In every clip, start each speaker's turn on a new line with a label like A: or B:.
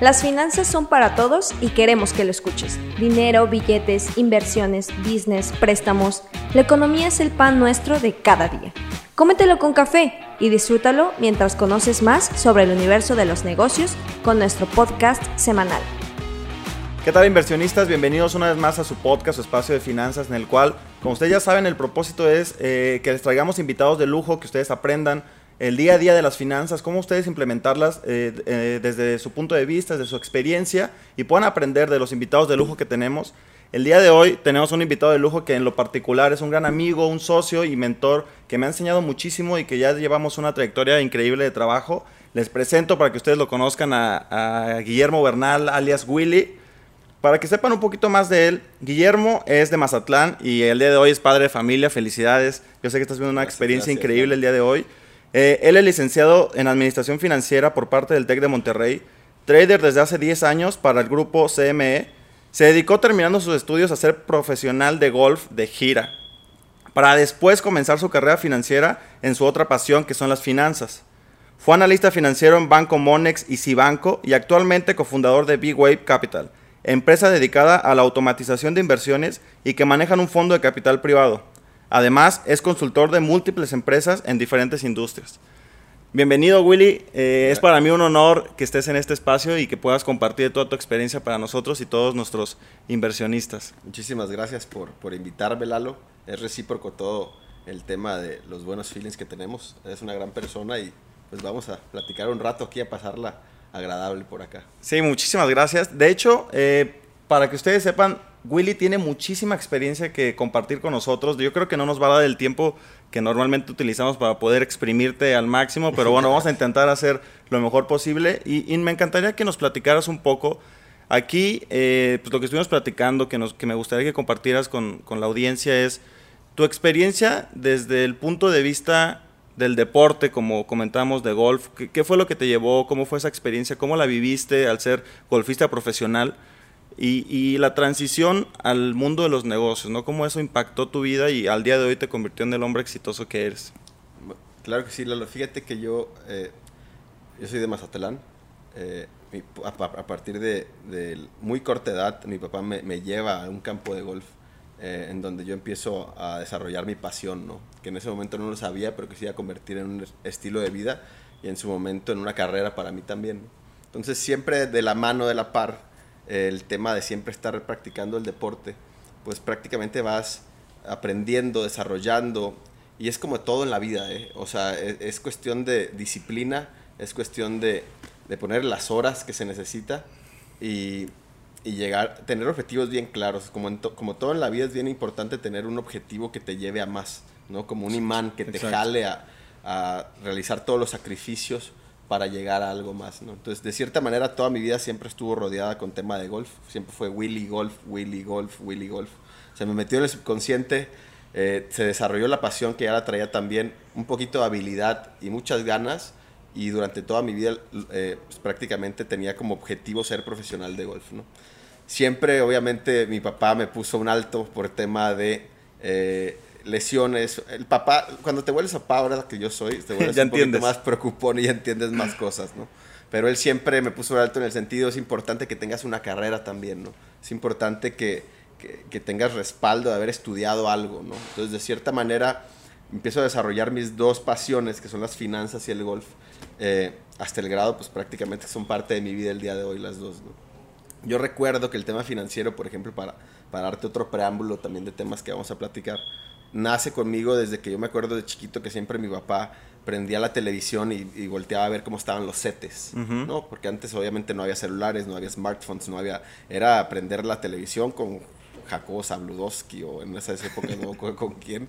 A: Las finanzas son para todos y queremos que lo escuches. Dinero, billetes, inversiones, business, préstamos. La economía es el pan nuestro de cada día. Cómetelo con café y disfrútalo mientras conoces más sobre el universo de los negocios con nuestro podcast semanal.
B: ¿Qué tal inversionistas? Bienvenidos una vez más a su podcast, su espacio de finanzas, en el cual, como ustedes ya saben, el propósito es eh, que les traigamos invitados de lujo, que ustedes aprendan el día a día de las finanzas, cómo ustedes implementarlas eh, eh, desde su punto de vista, desde su experiencia y puedan aprender de los invitados de lujo que tenemos. El día de hoy tenemos un invitado de lujo que en lo particular es un gran amigo, un socio y mentor que me ha enseñado muchísimo y que ya llevamos una trayectoria increíble de trabajo. Les presento para que ustedes lo conozcan a, a Guillermo Bernal, alias Willy. Para que sepan un poquito más de él, Guillermo es de Mazatlán y el día de hoy es padre de familia. Felicidades. Yo sé que estás viendo una experiencia increíble el día de hoy. Eh, él es licenciado en Administración Financiera por parte del TEC de Monterrey, trader desde hace 10 años para el grupo CME. Se dedicó terminando sus estudios a ser profesional de golf de gira, para después comenzar su carrera financiera en su otra pasión que son las finanzas. Fue analista financiero en Banco Monex y Cibanco y actualmente cofundador de Big Wave Capital, empresa dedicada a la automatización de inversiones y que manejan un fondo de capital privado. Además, es consultor de múltiples empresas en diferentes industrias. Bienvenido, Willy. Eh, es para mí un honor que estés en este espacio y que puedas compartir toda tu experiencia para nosotros y todos nuestros inversionistas.
C: Muchísimas gracias por, por invitarme, Lalo. Es recíproco todo el tema de los buenos feelings que tenemos. Es una gran persona y pues vamos a platicar un rato aquí, a pasarla agradable por acá.
B: Sí, muchísimas gracias. De hecho, eh, para que ustedes sepan, Willy tiene muchísima experiencia que compartir con nosotros. Yo creo que no nos va a dar el tiempo que normalmente utilizamos para poder exprimirte al máximo, pero bueno, vamos a intentar hacer lo mejor posible. Y, me encantaría que nos platicaras un poco. Aquí, eh, pues lo que estuvimos platicando, que, nos, que me gustaría que compartieras con, con la audiencia es tu experiencia desde el punto de vista del deporte, como comentamos, de golf. ¿Qué, ¿Qué, fue lo que te llevó? ¿Cómo fue esa experiencia? ¿Cómo la viviste al ser golfista profesional? Y, la transición al mundo de los negocios, ¿no? ¿Cómo eso impactó tu vida y al día de hoy te convirtió en el hombre exitoso que eres?
C: Claro que sí, Lalo. Fíjate que yo, eh, yo soy de Mazatlán. Eh, a, partir de, muy corta edad, mi papá me, lleva a un campo de golf eh, en donde yo empiezo a desarrollar mi pasión, ¿no? Que en ese momento no lo sabía, pero que se iba a convertir en un estilo de vida y en su momento en una carrera para mí también. Entonces siempre de la mano, de la par, el tema de siempre estar practicando el deporte, pues prácticamente vas aprendiendo, desarrollando, y es como todo en la vida, ¿eh? o sea, e, es, cuestión de disciplina, es cuestión de, de poner las horas que se necesita y, y llegar, tener objetivos bien claros, como, como todo en la vida es bien importante tener un objetivo que te lleve a más, ¿no? Como un imán que te jale a, a realizar todos los sacrificios para llegar a algo más, ¿no? Entonces, de cierta manera, toda mi vida siempre estuvo rodeada con tema de golf. Siempre fue Willy Golf, Willy Golf, Willy Golf. Se me metió en el subconsciente, eh, se desarrolló la pasión que ya la traía también, un poquito de habilidad y muchas ganas. Y durante toda mi vida, eh, pues, prácticamente tenía como objetivo ser profesional de golf, ¿no? Siempre, obviamente, mi papá me puso un alto por tema de... Eh, lesiones. El papá, cuando te vuelves papá, ahora que yo soy, te vuelves un poquito más preocupón y ya entiendes más cosas, ¿no? Pero él siempre me puso alto en el sentido, es importante que tengas una carrera también, ¿no? Es importante que, que, tengas respaldo de haber estudiado algo, ¿no? Entonces, de cierta manera, empiezo a desarrollar mis dos pasiones, que son las finanzas y el golf, eh, hasta el grado, pues prácticamente son parte de mi vida el día de hoy las dos, ¿no? Yo recuerdo que el tema financiero, por ejemplo, para, para darte otro preámbulo también de temas que vamos a platicar, nace conmigo desde que yo me acuerdo de chiquito que siempre mi papá prendía la televisión y, volteaba a ver cómo estaban los setes, ¿no? Porque antes obviamente no había celulares, no había smartphones, no había... Era aprender la televisión con Jacobo Zabludowski o en esas épocas, no con, con quién,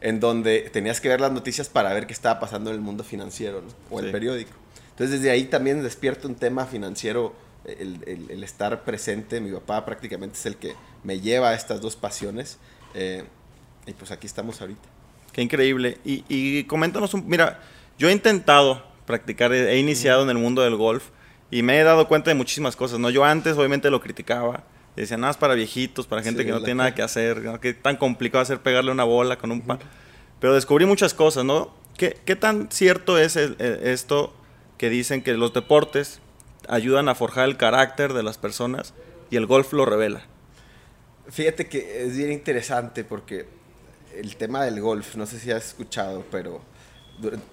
C: en donde tenías que ver las noticias para ver qué estaba pasando en el mundo financiero, O el periódico. Entonces desde ahí también despierta un tema financiero, el, el, estar presente. Mi papá prácticamente es el que me lleva a estas dos pasiones. Eh, y pues aquí estamos ahorita.
B: Qué increíble. Y, y coméntanos, un, mira, yo he intentado practicar, he iniciado en el mundo del golf y me he dado cuenta de muchísimas cosas, ¿no? Yo antes obviamente lo criticaba, decía, nada, es para viejitos, para gente que no tiene nada que hacer, ¿no? que tan complicado hacer pegarle una bola con un pan. Pero descubrí muchas cosas, ¿no? ¿Qué, qué tan cierto es esto que dicen que los deportes ayudan a forjar el carácter de las personas y el golf lo revela.
C: Fíjate que es bien interesante porque el tema del golf, no sé si has escuchado, pero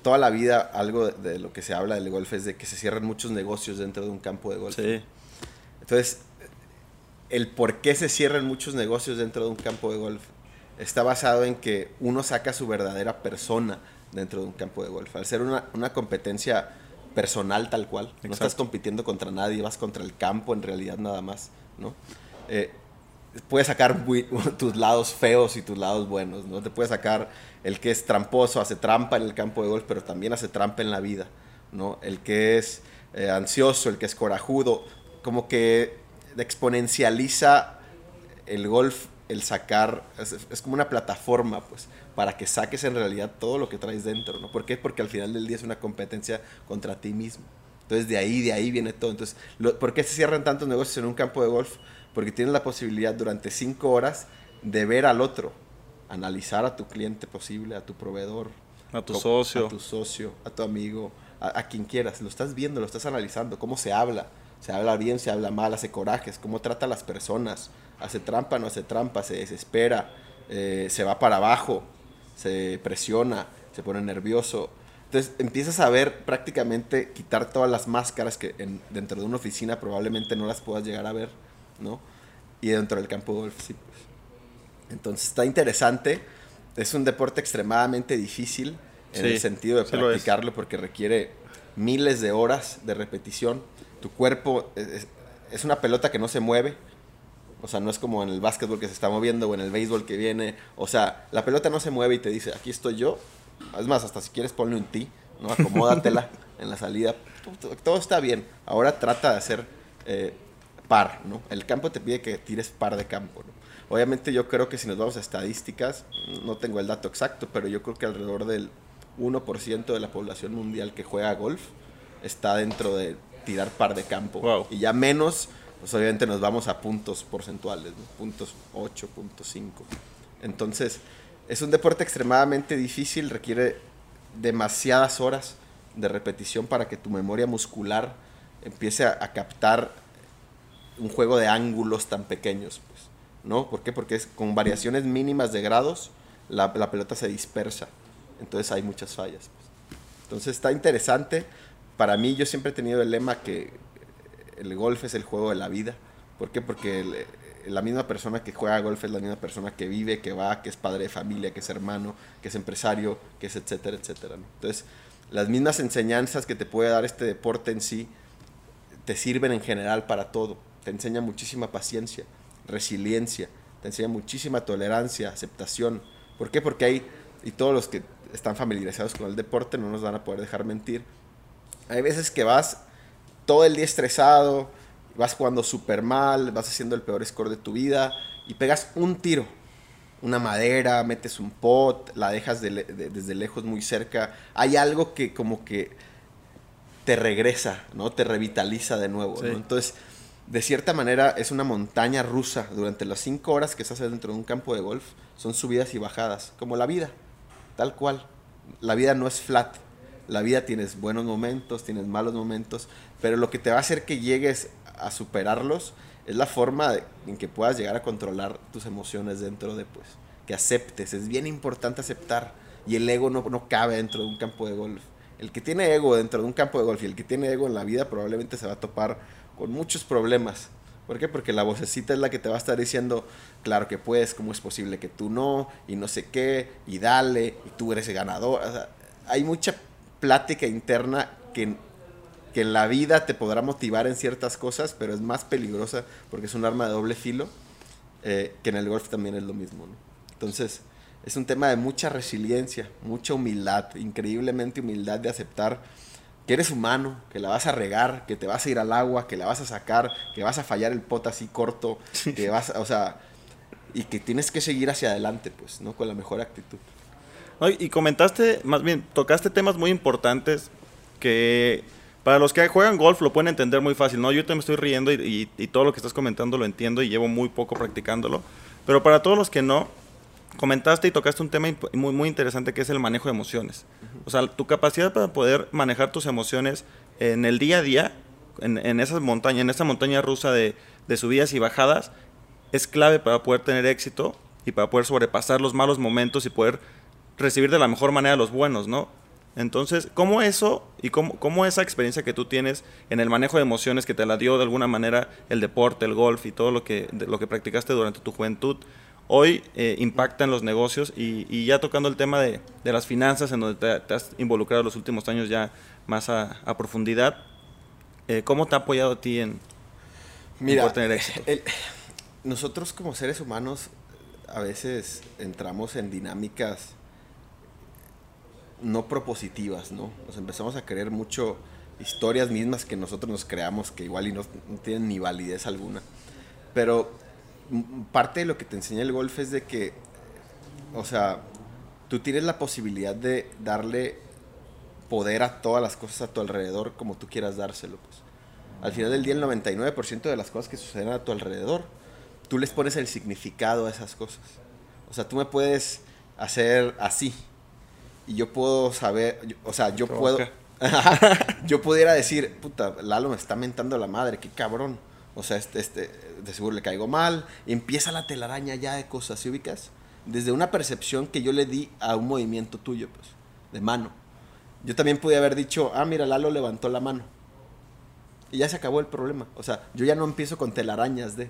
C: toda la vida algo de, lo que se habla del golf es de que se cierran muchos negocios dentro de un campo de golf.
B: Sí.
C: Entonces, el por qué se cierran muchos negocios dentro de un campo de golf está basado en que uno saca su verdadera persona dentro de un campo de golf. Al ser una, una competencia personal tal cual, no estás compitiendo contra nadie, vas contra el campo en realidad nada más, ¿no? Eh, puedes sacar tus lados feos y tus lados buenos, ¿no? Te puedes sacar el que es tramposo, hace trampa en el campo de golf, pero también hace trampa en la vida, ¿no? El que es eh, ansioso, el que es corajudo, como que exponencializa el golf el sacar, es, como una plataforma, pues, para que saques en realidad todo lo que traes dentro, ¿no? ¿Por qué? Porque al final del día es una competencia contra ti mismo. Entonces, de ahí, de ahí viene todo. Entonces, ¿por qué se cierran tantos negocios en un campo de golf? Porque tienes la posibilidad durante cinco horas de ver al otro, analizar a tu cliente posible, a tu proveedor,
B: a tu socio,
C: a tu socio, a tu amigo, a, quien quieras. Lo estás viendo, lo estás analizando, cómo se habla. Se habla bien, se habla mal, hace corajes, cómo trata a las personas, hace trampa, no hace trampa, se desespera, eh, se va para abajo, se presiona, se pone nervioso. Entonces empiezas a ver prácticamente quitar todas las máscaras que dentro de una oficina probablemente no las puedas llegar a ver, ¿no? Y dentro del campo de golf sí, pues. Entonces está interesante. Es un deporte extremadamente difícil en el sentido de practicarlo porque requiere miles de horas de repetición. Tu cuerpo es, una pelota que no se mueve. O sea, no es como en el básquetbol que se está moviendo o en el béisbol que viene. O sea, la pelota no se mueve y te dice, aquí estoy yo. Es más, hasta si quieres ponlo en ti, ¿no? Acomódatela en la salida. Todo está bien. Ahora trata de hacer eh, par, ¿no? El campo te pide que tires par de campo, ¿no? Obviamente yo creo que si nos vamos a estadísticas, no tengo el dato exacto, pero yo creo que alrededor del 1% de la población mundial que juega golf está dentro de tirar par de campo. Y ya menos, pues obviamente nos vamos a puntos porcentuales, puntos 8, puntos 5. Entonces, es un deporte extremadamente difícil, requiere demasiadas horas de repetición para que tu memoria muscular empiece a captar un juego de ángulos tan pequeños. ¿no? ¿Por qué? Porque con variaciones mínimas de grados la, pelota se dispersa. Entonces hay muchas fallas. Pues. Entonces está interesante. Para mí yo siempre he tenido el lema que el golf es el juego de la vida. ¿Por qué? Porque la misma persona que juega golf es la misma persona que vive, que va, que es padre de familia, que es hermano, que es empresario, que es etcétera, etcétera. Entonces, las mismas enseñanzas que te puede dar este deporte en sí te sirven en general para todo. Te enseña muchísima paciencia, resiliencia, te enseña muchísima tolerancia, aceptación. ¿Por qué? Porque hay, y todos los que están familiarizados con el deporte no nos van a poder dejar mentir. Hay veces que vas todo el día estresado, vas jugando súper mal, vas haciendo el peor score de tu vida y pegas un tiro, una madera, metes un pot, la dejas desde lejos muy cerca. Hay algo que como que te regresa, ¿no? Te revitaliza de nuevo, Entonces de cierta manera es una montaña rusa. Durante las cinco horas que estás dentro de un campo de golf son subidas y bajadas, como la vida, tal cual. La vida no es flat. La vida tienes buenos momentos, tienes malos momentos, pero lo que te va a hacer que llegues a superarlos es la forma en que puedas llegar a controlar tus emociones dentro de, pues, que aceptes. Es bien importante aceptar y el ego no, no cabe dentro de un campo de golf. El que tiene ego dentro de un campo de golf y el que tiene ego en la vida probablemente se va a topar con muchos problemas. ¿Por qué? Porque la vocecita es la que te va a estar diciendo, claro que puedes, cómo es posible que tú no, y no sé qué, y dale, y tú eres el ganador. hay mucha plática interna que, que en la vida te podrá motivar en ciertas cosas, pero es más peligrosa porque es un arma de doble filo, eh, que en el golf también es lo mismo. Entonces, es un tema de mucha resiliencia, mucha humildad, increíblemente humildad de aceptar que eres humano, que la vas a regar, que te vas a ir al agua, que la vas a sacar, que vas a fallar el pot así corto, que vas, o sea, y que tienes que seguir hacia adelante, pues, ¿no? Con la mejor actitud.
B: y comentaste, más bien, tocaste temas muy importantes que para los que juegan golf lo pueden entender muy fácil, ¿no? Yo te me estoy riendo y, y todo lo que estás comentando lo entiendo y llevo muy poco practicándolo, pero para todos los que no, comentaste y tocaste un tema muy, muy interesante que es el manejo de emociones. O sea, tu capacidad para poder manejar tus emociones en el día a día, en, en esas montañas, en esa montaña rusa de, de subidas y bajadas, es clave para poder tener éxito y para poder sobrepasar los malos momentos y poder recibir de la mejor manera los buenos, ¿no? Entonces, ¿cómo eso y cómo, cómo, esa experiencia que tú tienes en el manejo de emociones que te la dio de alguna manera el deporte, el golf y todo lo que, lo que practicaste durante tu juventud, hoy eh, impacta en los negocios y, y, ya tocando el tema de, de las finanzas, en donde te, te, has involucrado los últimos años ya más a, a profundidad, eh, ¿cómo te ha apoyado a ti en,
C: Mira, en tener éxito? El, nosotros como seres humanos a veces entramos en dinámicas no propositivas, ¿no? Nos empezamos a creer mucho historias mismas que nosotros nos creamos que igual y no, no, tienen ni validez alguna. Pero parte de lo que te enseña el golf es de que, o sea, tú tienes la posibilidad de darle poder a todas las cosas a tu alrededor como tú quieras dárselo. Pues. Al final del día, el 99% de las cosas que suceden a tu alrededor, tú les pones el significado a esas cosas. O sea, tú me puedes hacer así, y yo puedo saber, o sea, yo puedo, yo pudiera decir, puta, Lalo me está mentando la madre, qué cabrón. O sea, este, este, de seguro le caigo mal. Empieza la telaraña ya de cosas, ¿sí ubicas? Desde una percepción que yo le di a un movimiento tuyo, pues, de mano. Yo también pude haber dicho, ah, mira, Lalo levantó la mano. Y ya se acabó el problema. O sea, yo ya no empiezo con telarañas de...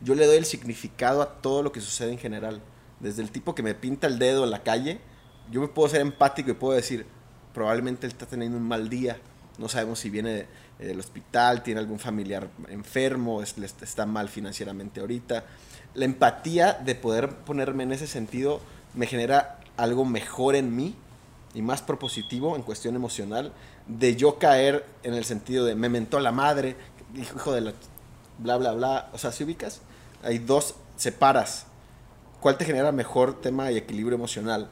C: Yo le doy el significado a todo lo que sucede en general. Desde el tipo que me pinta el dedo en la calle, yo me puedo ser empático y puedo decir, probablemente él está teniendo un mal día, no sabemos si viene del hospital, tiene algún familiar enfermo, es, está mal financieramente ahorita. La empatía de poder ponerme en ese sentido me genera algo mejor en mí y más propositivo en cuestión emocional, de yo caer en el sentido de me mentó la madre, hijo de la bla, bla, bla. O sea, si ubicas, hay dos, separas. ¿Cuál te genera mejor tema y equilibrio emocional?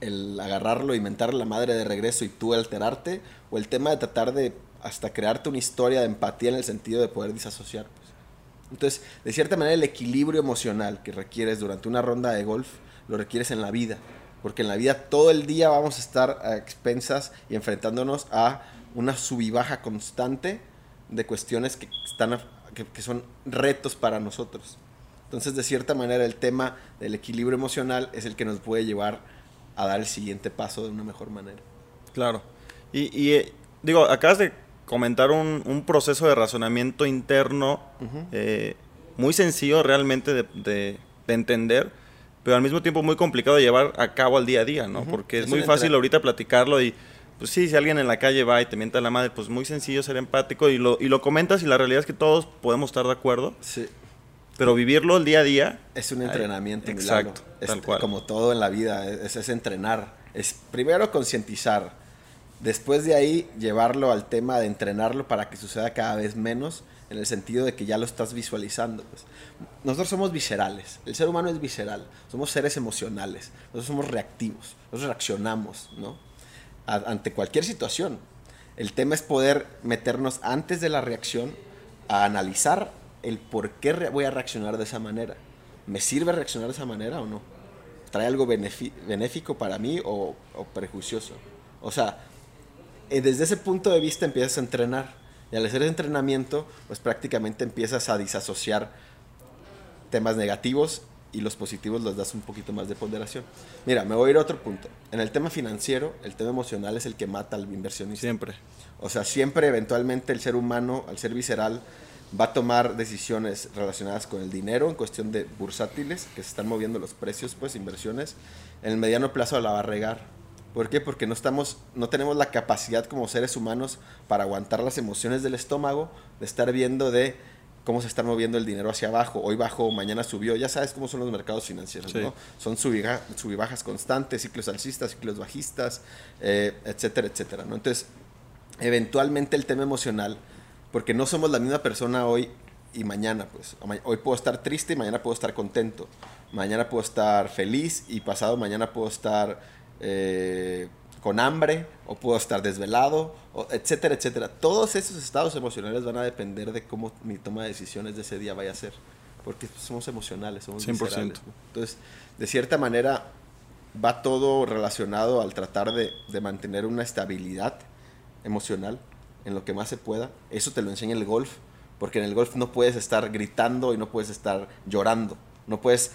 C: el agarrarlo y mentarle la madre de regreso y tú alterarte, o el tema de tratar de hasta crearte una historia de empatía en el sentido de poder disasociar. Pues. Entonces, de cierta manera, el equilibrio emocional que requieres durante una ronda de golf, lo requieres en la vida, porque en la vida todo el día vamos a estar a expensas y enfrentándonos a una sub baja constante de cuestiones que, están, que, que son retos para nosotros. Entonces, de cierta manera, el tema del equilibrio emocional es el que nos puede llevar a dar el siguiente paso de una mejor manera.
B: Claro. Y, y eh, digo, acabas de comentar un, un, proceso de razonamiento interno uh -huh. eh, muy sencillo realmente de, de, de, entender, pero al mismo tiempo muy complicado de llevar a cabo al día a día, ¿no? Uh -huh. Porque es, es muy fácil ahorita platicarlo y, pues sí, si alguien en la calle va y te mienta la madre, pues muy sencillo ser empático y lo, y lo comentas y la realidad es que todos podemos estar de acuerdo.
C: Sí.
B: Pero vivirlo el día a día.
C: Es un entrenamiento.
B: Ay, exacto.
C: Es, tal cual. Como todo en la vida, es, es entrenar. Es primero concientizar. Después de ahí llevarlo al tema de entrenarlo para que suceda cada vez menos, en el sentido de que ya lo estás visualizando. Pues. Nosotros somos viscerales, el ser humano es visceral, somos seres emocionales, nosotros somos reactivos, nosotros reaccionamos ¿no? Ante cualquier situación. El tema es poder meternos antes de la reacción a analizar el por qué voy a reaccionar de esa manera. ¿Me sirve reaccionar de esa manera o no? ¿Trae algo benéfico para mí o, o prejuicioso? O sea, desde ese punto de vista empiezas a entrenar. Y al hacer ese entrenamiento, pues prácticamente empiezas a disasociar temas negativos y los positivos los das un poquito más de ponderación. Mira, me voy a ir a otro punto. En el tema financiero, el tema emocional es el que mata al inversionista.
B: Siempre.
C: O sea, siempre eventualmente el ser humano, al ser visceral, va a tomar decisiones relacionadas con el dinero en cuestión de bursátiles, que se están moviendo los precios, pues inversiones, en el mediano plazo la va a regar. ¿Por qué? Porque no, estamos, no tenemos la capacidad como seres humanos para aguantar las emociones del estómago, de estar viendo de cómo se está moviendo el dinero hacia abajo. Hoy bajó, mañana subió. Ya sabes cómo son los mercados financieros, sí. ¿no? Son subibajas constantes, ciclos alcistas, ciclos bajistas, eh, etcétera, etcétera. ¿no? Entonces, eventualmente el tema emocional porque no somos la misma persona hoy y mañana, pues. Hoy puedo estar triste y mañana puedo estar contento. Mañana puedo estar feliz y pasado mañana puedo estar eh, con hambre o puedo estar desvelado, o, etcétera, etcétera. Todos esos estados emocionales van a depender de cómo mi toma de decisiones de ese día vaya a ser. Porque somos emocionales, somos
B: 100%.
C: Viscerales. Entonces, de cierta manera, va todo relacionado al tratar de, de mantener una estabilidad emocional en lo que más se pueda. Eso te lo enseña el golf, porque en el golf no puedes estar gritando y no puedes estar llorando. No puedes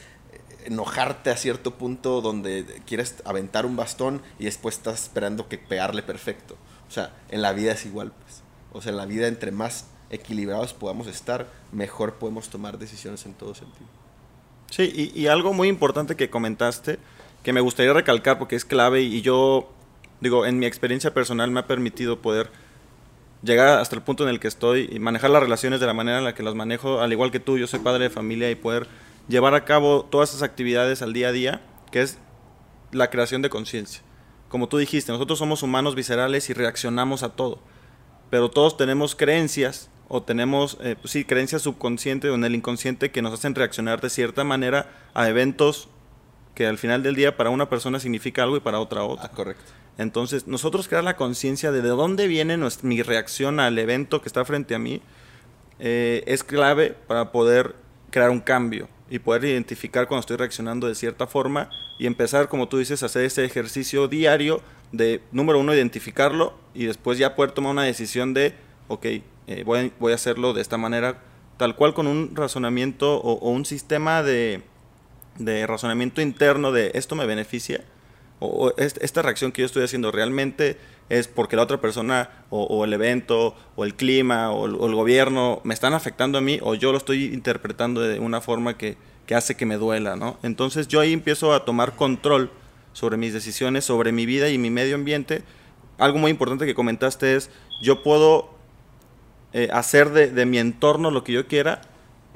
C: enojarte a cierto punto donde quieres aventar un bastón y después estás esperando que pegarle perfecto. O sea, en la vida es igual, pues. O sea, en la vida entre más equilibrados podamos estar, mejor podemos tomar decisiones en todo sentido.
B: Sí, y, y algo muy importante que comentaste, que me gustaría recalcar porque es clave y yo, digo, en mi experiencia personal me ha permitido poder llegar hasta el punto en el que estoy y manejar las relaciones de la manera en la que las manejo, al igual que tú, yo soy padre de familia y poder llevar a cabo todas esas actividades al día a día, que es la creación de conciencia. Como tú dijiste, nosotros somos humanos viscerales y reaccionamos a todo, pero todos tenemos creencias o tenemos, eh, pues sí, creencias subconscientes o en el inconsciente que nos hacen reaccionar de cierta manera a eventos que al final del día para una persona significa algo y para otra otra.
C: Ah, correcto.
B: Entonces, nosotros crear la conciencia de de dónde viene nuestra- mi reacción al evento que está frente a mí eh, es clave para poder crear un cambio y poder identificar cuando estoy reaccionando de cierta forma y empezar, como tú dices, a hacer ese ejercicio diario de, número uno, identificarlo y después ya poder tomar una decisión de, ok, eh, voy, a, voy a hacerlo de esta manera, tal cual con un razonamiento o, o un sistema de, de razonamiento interno de esto me beneficia o, o est- esta reacción que yo estoy haciendo realmente es porque la otra persona o, o el evento o el clima o el, o el gobierno me están afectando a mí o yo lo estoy interpretando de una forma que, que hace que me duela, ¿no? Entonces yo ahí empiezo a tomar control sobre mis decisiones, sobre mi vida y mi medio ambiente. Algo muy importante que comentaste es, yo puedo eh, hacer de, de mi entorno lo que yo quiera,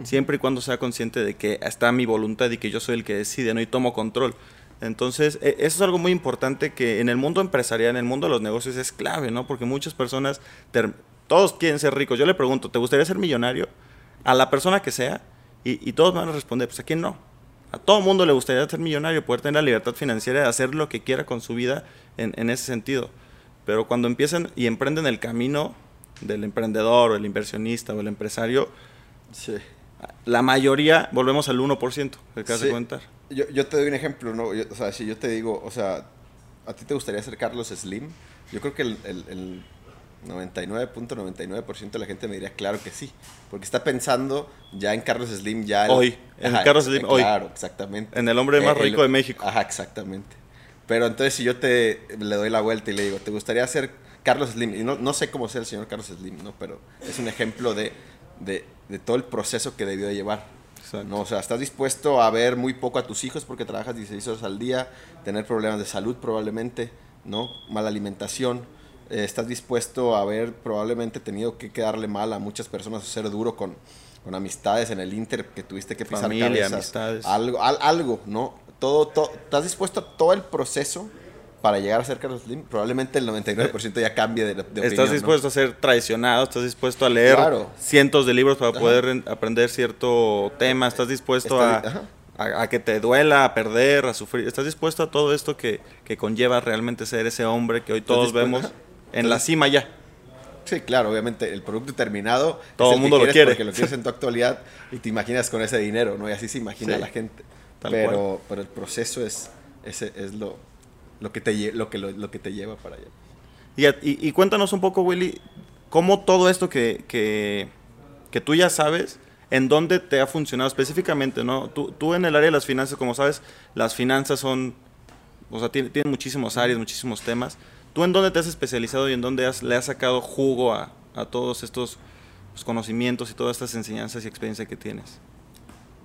B: siempre y cuando sea consciente de que está mi voluntad y que yo soy el que decide, ¿no? Y tomo control. Entonces, e- eso es algo muy importante que en el mundo empresarial, en el mundo de los negocios es clave, ¿no? Porque muchas personas, todos quieren ser ricos. Yo le pregunto, ¿te gustaría ser millonario? A la persona que sea, y, y todos van a responder, pues a quién no. A todo mundo le gustaría ser millonario, poder tener la libertad financiera de hacer lo que quiera con su vida en, en ese sentido. Pero cuando empiezan y emprenden el camino del emprendedor o el inversionista o el empresario,
C: Sí.
B: la mayoría volvemos al 1%, que acabas de
C: Sí. Yo, yo te doy un ejemplo, ¿no? Yo- o sea, si yo te digo, o sea, ¿a ti te gustaría ser Carlos Slim? Yo creo que el, el, el 99.99% de la gente me diría, claro que sí. Porque está pensando ya en Carlos Slim, ya... el-
B: Hoy, en Carlos Slim, hoy.
C: Claro, exactamente.
B: En el hombre más
C: Eh, el-
B: rico de México.
C: Ajá, exactamente. Pero entonces si yo te le doy la vuelta y le digo, ¿te gustaría ser Carlos Slim? Y no, no sé cómo sea el señor Carlos Slim, ¿no? Pero es un ejemplo de, de, de todo el proceso que debió de llevar.
B: Exacto.
C: ¿no? O sea, estás dispuesto a ver muy poco a tus hijos porque trabajas 16 horas al día, tener problemas de salud probablemente, ¿no? Mala alimentación. Eh, estás dispuesto a haber probablemente tenido que quedarle mal a muchas personas o ser duro con, con amistades en el Inter que tuviste que pisar
B: Familia,
C: cabezas.
B: amistades.
C: Algo, al- algo, ¿no? Todo, todo, ¿Estás dispuesto a todo el proceso para llegar a ser Carlos Slim? Probablemente el 99% ya cambie de, de opinión,
B: Estás
C: ¿no?
B: dispuesto a ser traicionado, estás dispuesto a leer
C: Claro.
B: cientos de libros para
C: Ajá.
B: poder en- aprender cierto tema, estás dispuesto
C: Está
B: a, a- a que te duela, a perder, a sufrir, estás dispuesto a todo esto que, que conlleva realmente ser ese hombre que hoy todos vemos
C: ajá.
B: en la cima ya.
C: Sí, claro, obviamente el producto terminado.
B: Todo
C: es
B: el
C: que
B: mundo lo
C: quieres
B: quiere.
C: Porque lo quieres en tu actualidad y te imaginas con ese dinero, ¿no? Y así se imagina
B: Sí,
C: la gente.
B: tal
C: Pero, pero el proceso es, ese es lo, lo, que te, lo, que, lo, lo que te lleva para allá.
B: Y, y- y cuéntanos un poco, Willy, cómo todo esto que, que, que tú ya sabes, en dónde te ha funcionado específicamente, ¿no? Tú, tú en el área de las finanzas, como sabes, las finanzas son, o sea, tienen, tienen muchísimos áreas, muchísimos temas. ¿Tú en dónde te has especializado y en dónde has- le has sacado jugo a, a todos estos pues, conocimientos y todas estas enseñanzas y experiencia que tienes?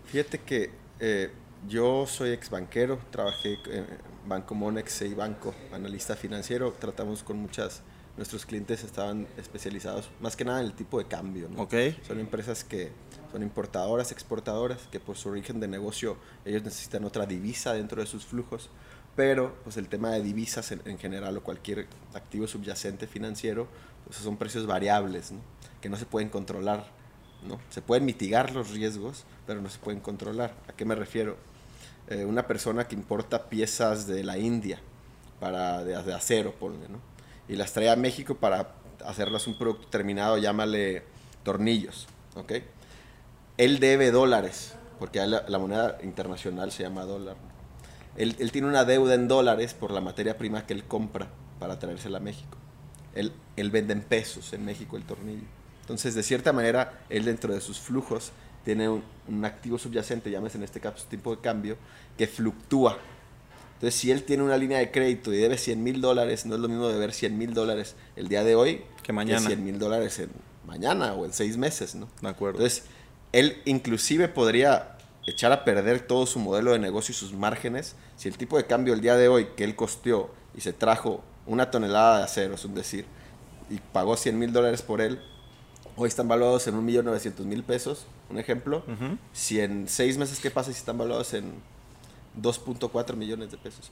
C: Fíjate que eh, yo soy ex banquero, trabajé en Banco Monex y Banco, analista financiero. Tratamos con muchas, nuestros clientes estaban especializados más que nada en el tipo de cambio. ¿no?
B: ¿Ok?
C: Son empresas que son importadoras, exportadoras, que por su origen de negocio ellos necesitan otra divisa dentro de sus flujos. Pero pues el tema de divisas en, en general o cualquier activo subyacente financiero, pues son precios variables, ¿no? que no se pueden controlar. ¿no? Se pueden mitigar los riesgos, pero no se pueden controlar. ¿A qué me refiero? Eh, una persona que importa piezas de la India para, de, acero, ponle, ¿no? y las trae a México para hacerlas un producto terminado, llámale tornillos. ¿ok? Él debe dólares, porque la, la moneda internacional se llama dólar. Él, él tiene una deuda en dólares por la materia prima que él compra para traérsela a México. Él él vende en pesos en México el tornillo. Entonces, de cierta manera, él dentro de sus flujos tiene un, activo subyacente, llámese en este caso tipo de cambio, que fluctúa. Entonces, si él tiene una línea de crédito y debe 100 mil dólares, no es lo mismo deber 100 mil dólares el día de hoy
B: que mañana.
C: 100 mil dólares en mañana o en seis meses, ¿no?
B: De acuerdo.
C: Entonces, él inclusive podría echar a perder todo su modelo de negocio y sus márgenes si el tipo de cambio el día de hoy que él costeó y se trajo una tonelada de acero, es un decir, y pagó 100 mil dólares por él, hoy están valuados en 1.900.000 pesos, un ejemplo. Si en seis meses, ¿qué pasa si están valuados en 2.4 millones de pesos?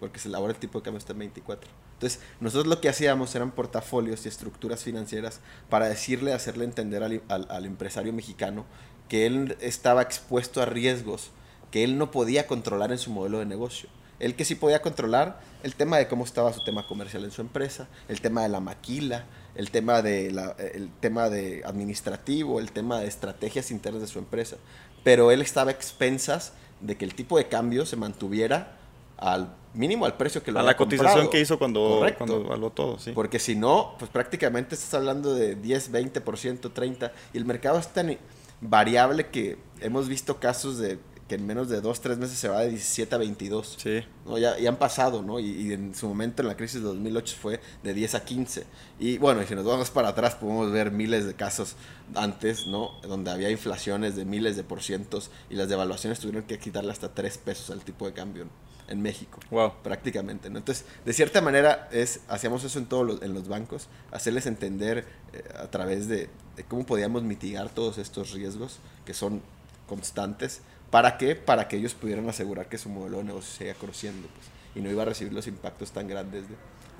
C: Porque se elabora el tipo de cambio está en 24. Entonces, nosotros lo que hacíamos eran portafolios y estructuras financieras para decirle, hacerle entender al, al empresario mexicano que él estaba expuesto a riesgos que él no podía controlar en su modelo de negocio. Él que sí podía controlar el tema de cómo estaba su tema comercial en su empresa, el tema de la maquila, el tema de, la, el tema de administrativo, el tema de estrategias internas de su empresa. Pero él estaba a expensas de que el tipo de cambio se mantuviera al mínimo al precio que lo
B: a la cotización que hizo cuando, cuando evaluó todo, sí.
C: Porque si no, pues prácticamente estás hablando de 10, 20%, 30%, y el mercado es tan variable que hemos visto casos de que en menos de dos, tres meses se va de 17 a 22.
B: Sí.
C: ¿no? Ya, ya han pasado, ¿no? Y, en su momento en la crisis de 2008 fue de 10 a 15. Y bueno, y si nos vamos para atrás podemos ver miles de casos antes, ¿no? Donde había inflaciones de miles de por cientos y las devaluaciones tuvieron que quitarle hasta 3 pesos al tipo de cambio en México.
B: Wow.
C: Prácticamente, ¿no? Entonces, de cierta manera, es, hacíamos eso en todos los, en los bancos, hacerles entender eh, a través de, de cómo podíamos mitigar todos estos riesgos que son constantes ¿Para qué? Para que ellos pudieran asegurar que su modelo de negocio siga creciendo pues, y no iba a recibir los impactos tan grandes. De,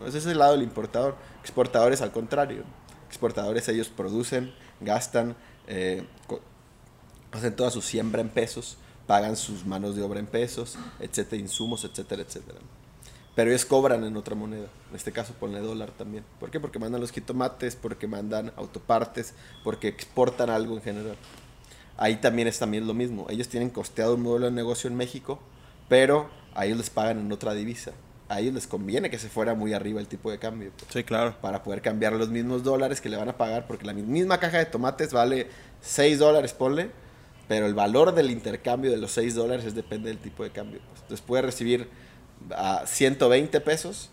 C: Ese es el lado del importador. Exportadores al contrario. Exportadores ellos producen, gastan, eh, hacen toda su siembra en pesos, pagan sus manos de obra en pesos, etcétera, insumos, etcétera, etcétera. Pero ellos cobran en otra moneda. En este caso ponle dólar también. ¿Por qué? Porque mandan los jitomates, porque mandan autopartes, porque exportan algo en general ahí también es también lo mismo. Ellos tienen costeado un modelo de negocio en México, pero a ellos les pagan en otra divisa. A ellos les conviene que se fuera muy arriba el tipo de cambio.
B: Pues, sí, claro.
C: Para poder cambiar los mismos dólares que le van a pagar, porque la misma caja de tomates vale 6 dólares, ponle, pero el valor del intercambio de los 6 dólares es, depende del tipo de cambio. Pues. Entonces puede recibir a 120 pesos,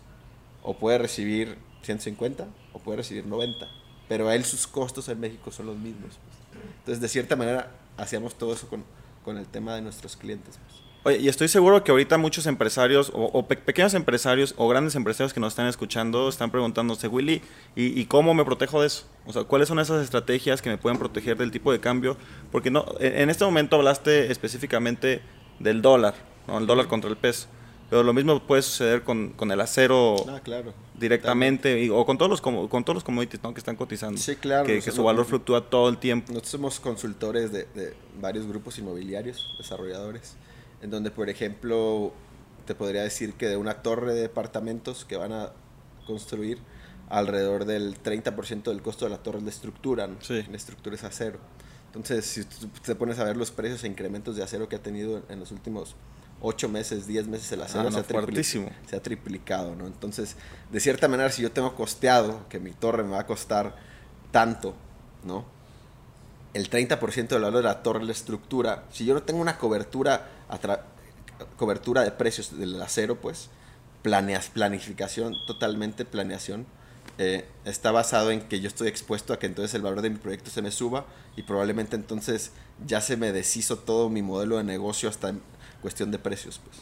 C: o puede recibir 150, o puede recibir 90. Pero a él sus costos en México son los mismos. Entonces, de cierta manera, hacíamos todo eso con, con el tema de nuestros clientes. Pues.
B: Oye, y estoy seguro que ahorita muchos empresarios o, pequeños empresarios o grandes empresarios que nos están escuchando están preguntándose, Willy, ¿y, ¿y, cómo me protejo de eso? O sea, ¿cuáles son esas estrategias que me pueden proteger del tipo de cambio? Porque no, en este momento hablaste específicamente del dólar, ¿no? el dólar contra el peso. Pero lo mismo puede suceder con, con el acero
C: ah, claro.
B: directamente o con todos los con todos los commodities que están cotizando.
C: Sí, claro.
B: Que, su valor fluctúa todo el tiempo.
C: Nosotros somos consultores de, de, varios grupos inmobiliarios, desarrolladores, en donde, por ejemplo, te podría decir que de una torre de departamentos que van a construir, alrededor del 30% del costo de la torre es la estructura. ¿no?
B: Sí.
C: La estructura es acero. Entonces, si te pones a ver los precios e incrementos de acero que ha tenido en los últimos 8 meses, 10 meses el acero
B: ah, se, ha
C: se, ha triplicado, ¿no? Entonces, de cierta manera, si yo tengo costeado que mi torre me va a costar tanto, ¿no? El 30% del valor de la torre, la estructura, si yo no tengo una cobertura, cobertura de precios del acero, pues, planeas, planificación, totalmente planeación, eh, está basado en que yo estoy expuesto a que entonces el valor de mi proyecto se me suba y probablemente entonces ya se me deshizo todo mi modelo de negocio hasta cuestión de precios, pues.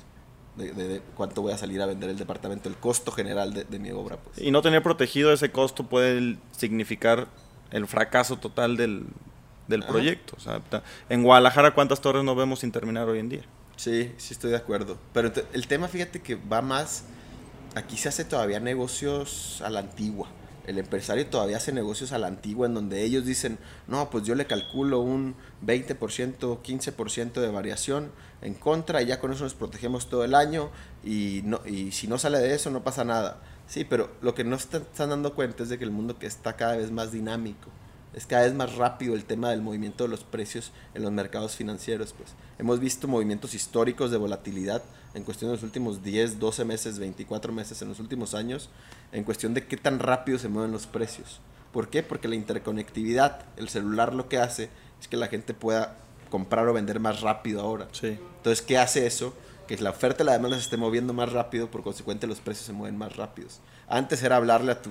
C: De, cuánto voy a salir a vender el departamento, el costo general de, mi obra. Pues.
B: Y no tener protegido ese costo puede significar el fracaso total del, del proyecto. O sea, en Guadalajara, ¿cuántas torres no vemos sin terminar hoy en día?
C: Sí, sí estoy de acuerdo. Pero el tema, fíjate que va más, aquí se hace todavía negocios a la antigua el empresario todavía hace negocios a la antigua en donde ellos dicen, no, pues yo le calculo un 20%, 15% de variación en contra y ya con eso nos protegemos todo el año y, no, y si no sale de eso no pasa nada. Sí, pero lo que no están, dando cuenta es de que el mundo que está cada vez más dinámico, es cada vez más rápido el tema del movimiento de los precios en los mercados financieros. Pues. Hemos visto movimientos históricos de volatilidad en cuestión de los últimos 10, 12 meses, 24 meses, en los últimos años, en cuestión de qué tan rápido se mueven los precios. ¿Por qué? Porque la interconectividad, el celular lo que hace es que la gente pueda comprar o vender más rápido ahora.
B: Sí.
C: Entonces, ¿qué hace eso? Que la oferta y la demanda se esté moviendo más rápido, por consecuente los precios se mueven más rápidos. Antes era hablarle a tu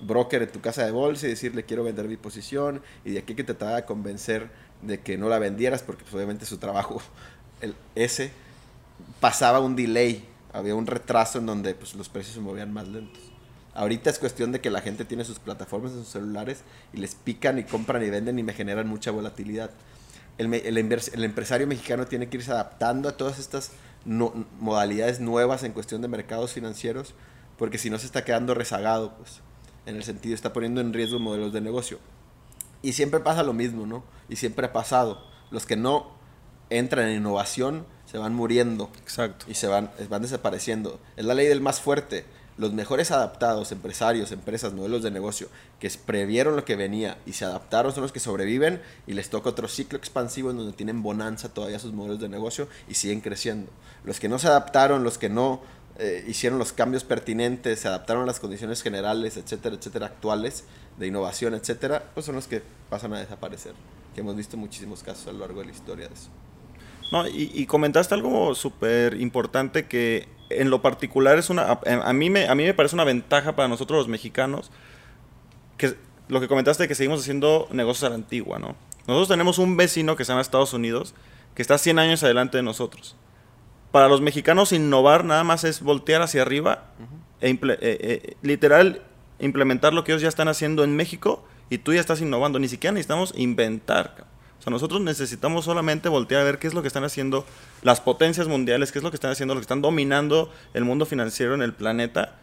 C: broker en tu casa de bolsa y decirle quiero vender mi posición y de aquí que te trataba de convencer de que no la vendieras porque pues, obviamente su trabajo el, ese pasaba un delay, había un retraso en donde pues, los precios se movían más lentos. Ahorita es cuestión de que la gente tiene sus plataformas en sus celulares y les pican y compran y venden y me generan mucha volatilidad. El, el, el empresario mexicano tiene que irse adaptando a todas estas modalidades nuevas en cuestión de mercados financieros porque si no se está quedando rezagado, pues en el sentido está poniendo en riesgo modelos de negocio. Y siempre pasa lo mismo, ¿no? Y siempre ha pasado. Los que no entran en innovación se van muriendo.
B: Exacto.
C: Y se van, van desapareciendo. Es la ley del más fuerte. Los mejores adaptados, empresarios, empresas, modelos de negocio, que previeron lo que venía y se adaptaron son los que sobreviven y les toca otro ciclo expansivo en donde tienen bonanza todavía sus modelos de negocio y siguen creciendo. Los que no se adaptaron, los que no eh, hicieron los cambios pertinentes, se adaptaron a las condiciones generales, etcétera, etcétera, actuales, de innovación, etcétera, pues son los que pasan a desaparecer. Que hemos visto muchísimos casos a lo largo de la historia de eso.
B: No, y, comentaste algo súper importante que en lo particular es una, a, mí me, a mí me parece una ventaja para nosotros los mexicanos, que lo que comentaste que seguimos haciendo negocios a la antigua, ¿no? Nosotros tenemos un vecino que se llama Estados Unidos, que está 100 años adelante de nosotros para los mexicanos innovar nada más es voltear hacia arriba e eh, eh, literal implementar lo que ellos ya están haciendo en México y tú ya estás innovando. Ni siquiera necesitamos inventar. O sea, nosotros necesitamos solamente voltear a ver qué es lo que están haciendo las potencias mundiales, qué es lo que están haciendo, lo que están dominando el mundo financiero en el planeta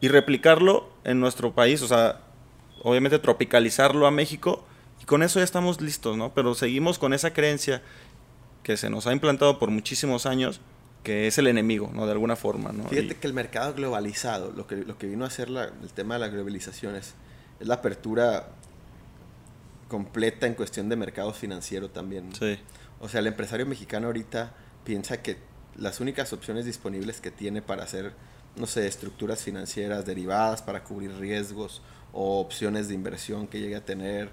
B: y replicarlo en nuestro país. O sea, obviamente tropicalizarlo a México y con eso ya estamos listos, ¿no? Pero seguimos con esa creencia que se nos ha implantado por muchísimos años que es el enemigo, ¿no? De alguna forma, ¿no?
C: Fíjate que el mercado globalizado, lo que, lo que vino a hacer el tema de la globalización es, la apertura completa en cuestión de mercado financiero también.
B: Sí.
C: O sea, el empresario mexicano ahorita piensa que las únicas opciones disponibles que tiene para hacer, no sé, estructuras financieras derivadas para cubrir riesgos o opciones de inversión que llegue a tener,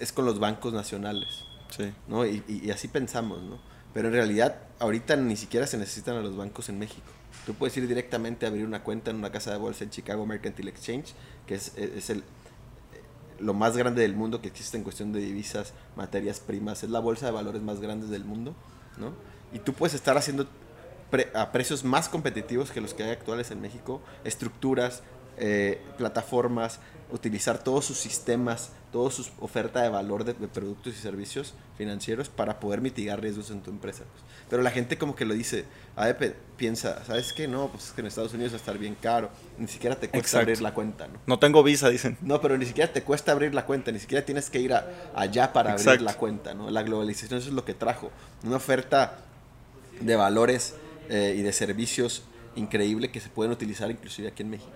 C: es, con los bancos nacionales.
B: Sí.
C: ¿no? Y, y así pensamos, ¿no? Pero en realidad, ahorita ni siquiera se necesitan a los bancos en México. Tú puedes ir directamente a abrir una cuenta en una casa de bolsa en Chicago Mercantile Exchange, que es, es el, lo más grande del mundo que existe en cuestión de divisas, materias primas. Es la bolsa de valores más grande del mundo, ¿no? Y tú puedes estar haciendo a precios más competitivos que los que hay actuales en México, estructuras, eh, plataformas, utilizar todos sus sistemas, toda su oferta de valor de, productos y servicios financieros para poder mitigar riesgos en tu empresa. Pues. Pero la gente como que lo dice, ADP piensa, ¿sabes qué? No, pues es que en Estados Unidos va a estar bien caro, ni siquiera te cuesta abrir la cuenta, ¿no?
B: No tengo visa, dicen.
C: No, pero ni siquiera te cuesta abrir la cuenta, ni siquiera tienes que ir allá para abrir la cuenta, ¿no? La globalización eso es lo que trajo, una oferta de valores eh, y de servicios increíble que se pueden utilizar inclusive aquí en México.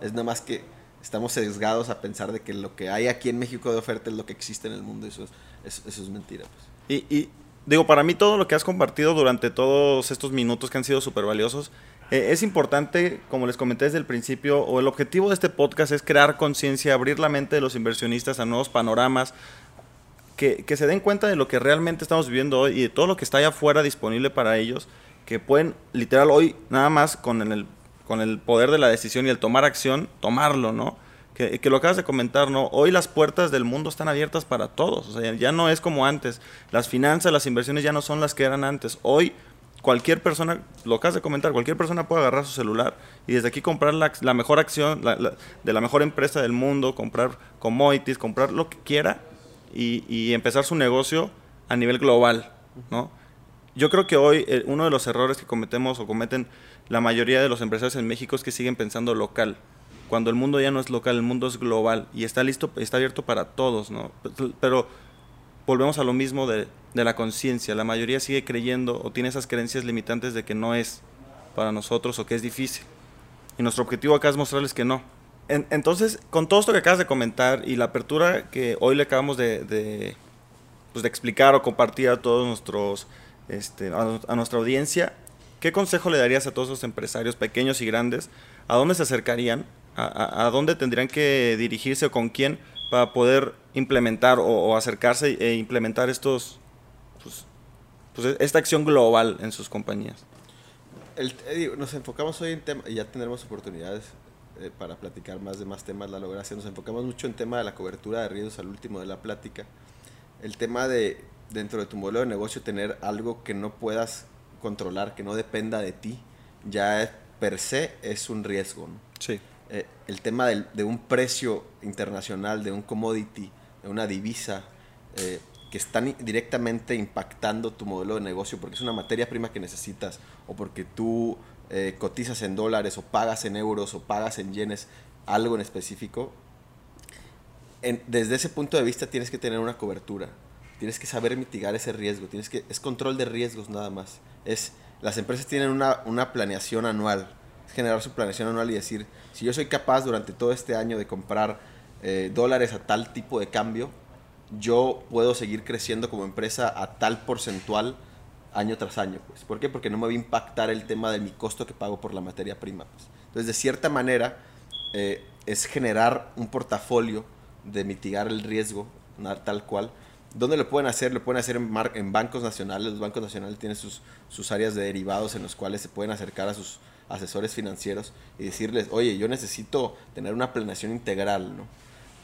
C: Es nada más que estamos sesgados a pensar de que lo que hay aquí en México de oferta es lo que existe en el mundo. Eso es, eso, es mentira.
B: Pues. Y, digo, para mí todo lo que has compartido durante todos estos minutos que han sido súper valiosos, eh, es importante, como les comenté desde el principio, o el objetivo de este podcast es crear conciencia, abrir la mente de los inversionistas a nuevos panoramas, que, que, se den cuenta de lo que realmente estamos viviendo hoy y de todo lo que está allá afuera disponible para ellos, que pueden literal hoy nada más con el con el poder de la decisión y el tomar acción, tomarlo, ¿no? Que, que, lo acabas de comentar, ¿no? Hoy las puertas del mundo están abiertas para todos, o sea, ya no es como antes. Las finanzas, las inversiones ya no son las que eran antes. Hoy cualquier persona, lo acabas de comentar, cualquier persona puede agarrar su celular y desde aquí comprar la, la mejor acción de la mejor empresa del mundo, comprar commodities, comprar lo que quiera y, y empezar su negocio a nivel global, ¿no? Yo creo que hoy eh, uno de los errores que cometemos o cometen la mayoría de los empresarios en México es que siguen pensando local. Cuando el mundo ya no es local, el mundo es global y está listo, está abierto para todos, ¿no? Pero volvemos a lo mismo de, de la conciencia. La mayoría sigue creyendo o tiene esas creencias limitantes de que no es para nosotros o que es difícil. Y nuestro objetivo acá es mostrarles que no, entonces, con todo esto que acabas de comentar y la apertura que hoy le acabamos de, pues, de explicar o compartir a todos nuestros, este, a, nuestra audiencia, ¿qué consejo le darías a todos los empresarios pequeños y grandes? ¿A dónde se acercarían? ¿A, dónde tendrían que dirigirse o con quién para poder implementar o, acercarse e implementar estos, pues, pues, esta acción global en sus compañías?
C: Eh, nos enfocamos hoy en temas, y ya tendremos oportunidades eh, para platicar más de más temas, la logración. Nos enfocamos mucho en tema de la cobertura de riesgos al último de la plática. El tema de, dentro de tu modelo de negocio, tener algo que no puedas controlar, que no dependa de ti, ya per se es un riesgo.
B: Sí.
C: Eh, el tema de un precio internacional, de un commodity, de una divisa, que están directamente impactando tu modelo de negocio porque es una materia prima que necesitas o porque tú eh, cotizas en dólares o pagas en euros o pagas en yenes algo en específico, desde ese punto de vista tienes que tener una cobertura, tienes que saber mitigar ese riesgo, tienes que, es control de riesgos nada más. Es, las empresas tienen una, una planeación anual, generar su planeación anual y decir, si yo soy capaz durante todo este año de comprar eh, dólares a tal tipo de cambio, yo puedo seguir creciendo como empresa a tal porcentual año tras año. Pues. ¿Por qué? Porque no me va a impactar el tema de mi costo que pago por la materia prima. Pues. Entonces, de cierta manera, eh, es generar un portafolio de mitigar el riesgo tal cual. ¿Dónde lo pueden hacer? Lo pueden hacer en, bancos nacionales. Los bancos nacionales tienen sus, sus áreas de derivados en los cuales se pueden acercar a sus asesores financieros y decirles, oye, yo necesito tener una planeación integral, ¿no?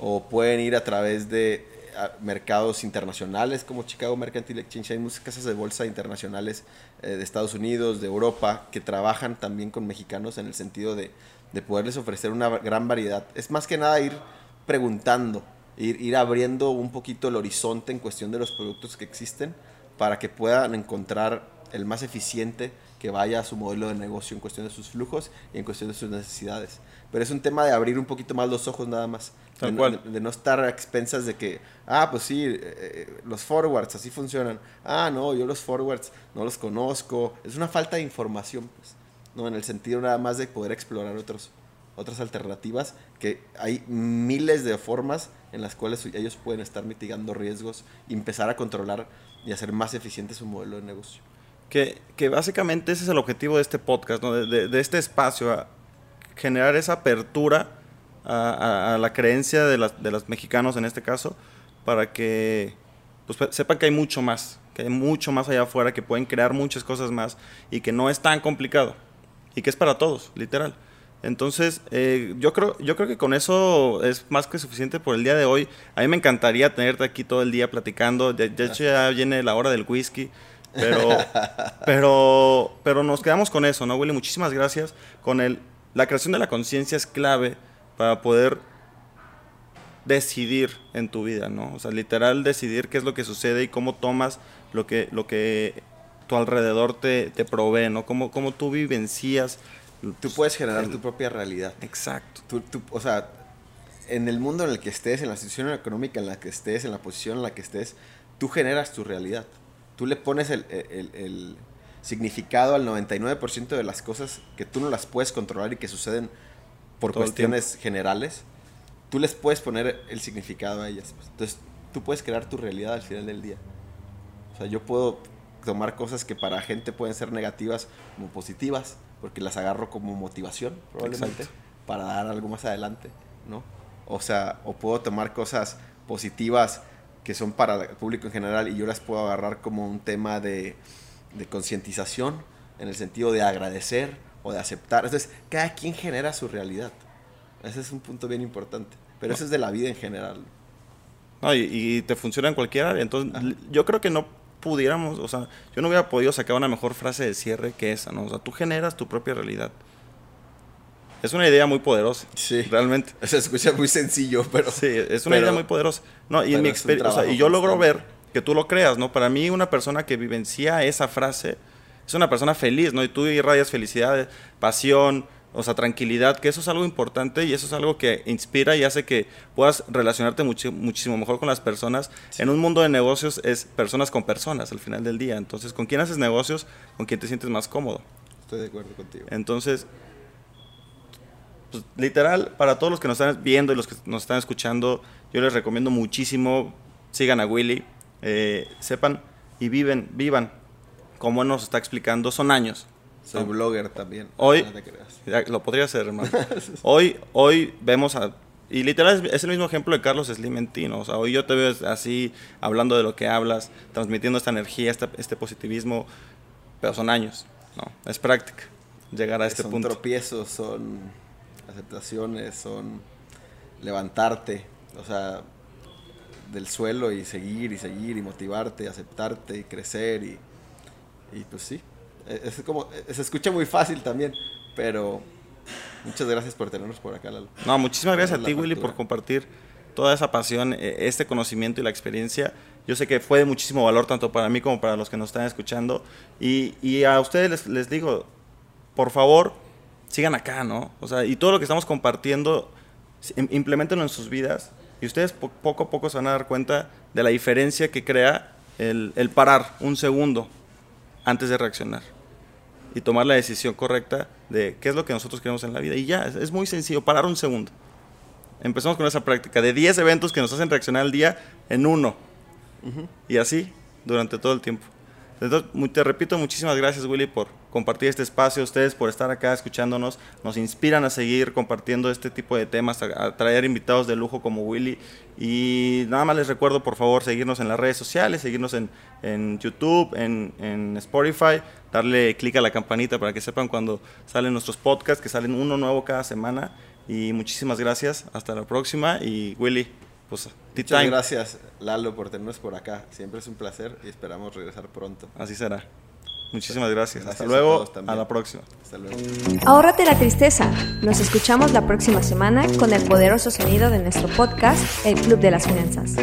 C: O pueden ir a través de mercados internacionales como Chicago Mercantile Exchange. Hay muchas casas de bolsa internacionales eh, de Estados Unidos, de Europa, que trabajan también con mexicanos en el sentido de, de, poderles ofrecer una gran variedad. Es más que nada ir preguntando, ir, ir abriendo un poquito el horizonte en cuestión de los productos que existen para que puedan encontrar el más eficiente que vaya a su modelo de negocio en cuestión de sus flujos y en cuestión de sus necesidades. Pero es un tema de abrir un poquito más los ojos nada más. de, no estar a expensas de que, ah, pues sí, eh, eh, los forwards así funcionan. Ah, no, yo los forwards no los conozco. Es una falta de información, pues. No, en el sentido nada más de poder explorar otros, otras alternativas, que hay miles de formas en las cuales ellos pueden estar mitigando riesgos y empezar a controlar y hacer más eficiente su modelo de negocio.
B: Que, que básicamente ese es el objetivo de este podcast, ¿no? de, de este espacio, generar esa apertura a, la creencia de, de los mexicanos en este caso, para que pues, sepan que hay mucho más, que hay mucho más allá afuera, que pueden crear muchas cosas más y que no es tan complicado y que es para todos, literal. Entonces, eh, yo, creo, yo creo que con eso es más que suficiente por el día de hoy. A mí me encantaría tenerte aquí todo el día platicando. De, hecho, ya viene la hora del whisky. Pero, pero, pero nos quedamos con eso, ¿no, Willy? Muchísimas gracias. Con el la creación de la conciencia es clave para poder decidir en tu vida, ¿no? O sea, literal decidir qué es lo que sucede y cómo tomas lo que, lo que tu alrededor te, te provee, ¿no? Cómo, cómo tú vivencias.
C: Tú puedes generar tu propia realidad.
B: Exacto.
C: Tú, o sea, en el mundo en el que estés, en la situación económica en la que estés, en la posición en la que estés, tú generas tu realidad. Tú le pones el, el significado al 99% de las cosas que tú no las puedes controlar y que suceden por cuestiones generales, tú les puedes poner el significado a ellas. Pues. Entonces, tú puedes crear tu realidad al final del día. O sea, yo puedo tomar cosas que para gente pueden ser negativas como positivas, porque las agarro como motivación, probablemente, para dar algo más adelante, ¿no? O sea, o puedo tomar cosas positivas que son para el público en general y yo las puedo agarrar como un tema de, de concientización, en el sentido de agradecer o de aceptar. Entonces, cada quien genera su realidad. Ese es un punto bien importante. Pero eso es de la vida en general.
B: y, te funciona en cualquier área. Entonces, yo creo que no pudiéramos, o sea, yo no hubiera podido sacar una mejor frase de cierre que esa, ¿no? O sea, tú generas tu propia realidad. Es una idea muy poderosa. Sí. Realmente.
C: Se escucha muy sencillo, pero.
B: Sí, es una idea muy poderosa. No, y en mi experiencia, y yo logro ver que tú lo creas, ¿no? Para mí una persona que vivencia esa frase es una persona feliz, ¿no? Y tú irradias felicidad, pasión, o sea, tranquilidad, que eso es algo importante y eso es algo que inspira y hace que puedas relacionarte muchísimo mejor con las personas. En un mundo de negocios es personas con personas al final del día. Entonces, ¿con quién haces negocios? Con quien te sientes más cómodo.
C: Estoy de acuerdo contigo.
B: Entonces, pues, literal, para todos los que nos están viendo y los que nos están escuchando, yo les recomiendo muchísimo, sigan a Willy, eh, sepan y viven, vivan, como él nos está explicando, son años.
C: Soy blogger también.
B: Hoy,
C: no te creas.
B: ya, lo podría hacer, hermano. hoy, hoy vemos a... Y literal es, es el mismo ejemplo de Carlos Slim en ti, ¿no? O sea, hoy yo te veo así, hablando de lo que hablas, transmitiendo esta energía, este, este positivismo, pero son años, ¿no? Es práctica llegar a este
C: son
B: punto.
C: tropiezos, son aceptaciones, son levantarte, o sea, del suelo y seguir y seguir y motivarte, aceptarte y crecer y, y pues sí, es es como, se escucha muy fácil también, pero muchas gracias por tenernos por acá, Lalo.
B: No, muchísimas gracias a ti, Willy, por compartir toda esa pasión, eh, este conocimiento y la experiencia. Yo sé que fue de muchísimo valor tanto para mí como para los que nos están escuchando. Y, y a ustedes les, les digo, por favor, sigan acá, ¿no? O sea, y todo lo que estamos compartiendo, implementenlo en sus vidas. Y ustedes po- poco a poco se van a dar cuenta de la diferencia que crea el, el parar un segundo antes de reaccionar y tomar la decisión correcta de qué es lo que nosotros queremos en la vida. Y ya, es, es muy sencillo, parar un segundo. Empezamos con esa práctica de 10 eventos que nos hacen reaccionar al día en uno. Y así durante todo el tiempo. Entonces, te repito, muchísimas gracias Willy por compartir este espacio, ustedes por estar acá escuchándonos, nos inspiran a seguir compartiendo este tipo de temas, a, a traer invitados de lujo como Willy. Y nada más les recuerdo por favor seguirnos en las redes sociales, seguirnos en, en YouTube, en, en Spotify, darle clic a la campanita para que sepan cuando salen nuestros podcasts, que salen uno nuevo cada semana. Y muchísimas gracias, hasta la próxima y Willy, pues,
C: Muchas gracias, Lalo, por tenernos por acá. Siempre es un placer y esperamos regresar pronto.
B: Así será. Muchísimas gracias.
C: Gracias
B: Hasta
C: a
B: luego.
C: todos también.
B: a la próxima.
C: Hasta luego.
A: Ahórrate la tristeza. Nos escuchamos la próxima semana con el poderoso sonido de nuestro podcast, El Club de las Finanzas.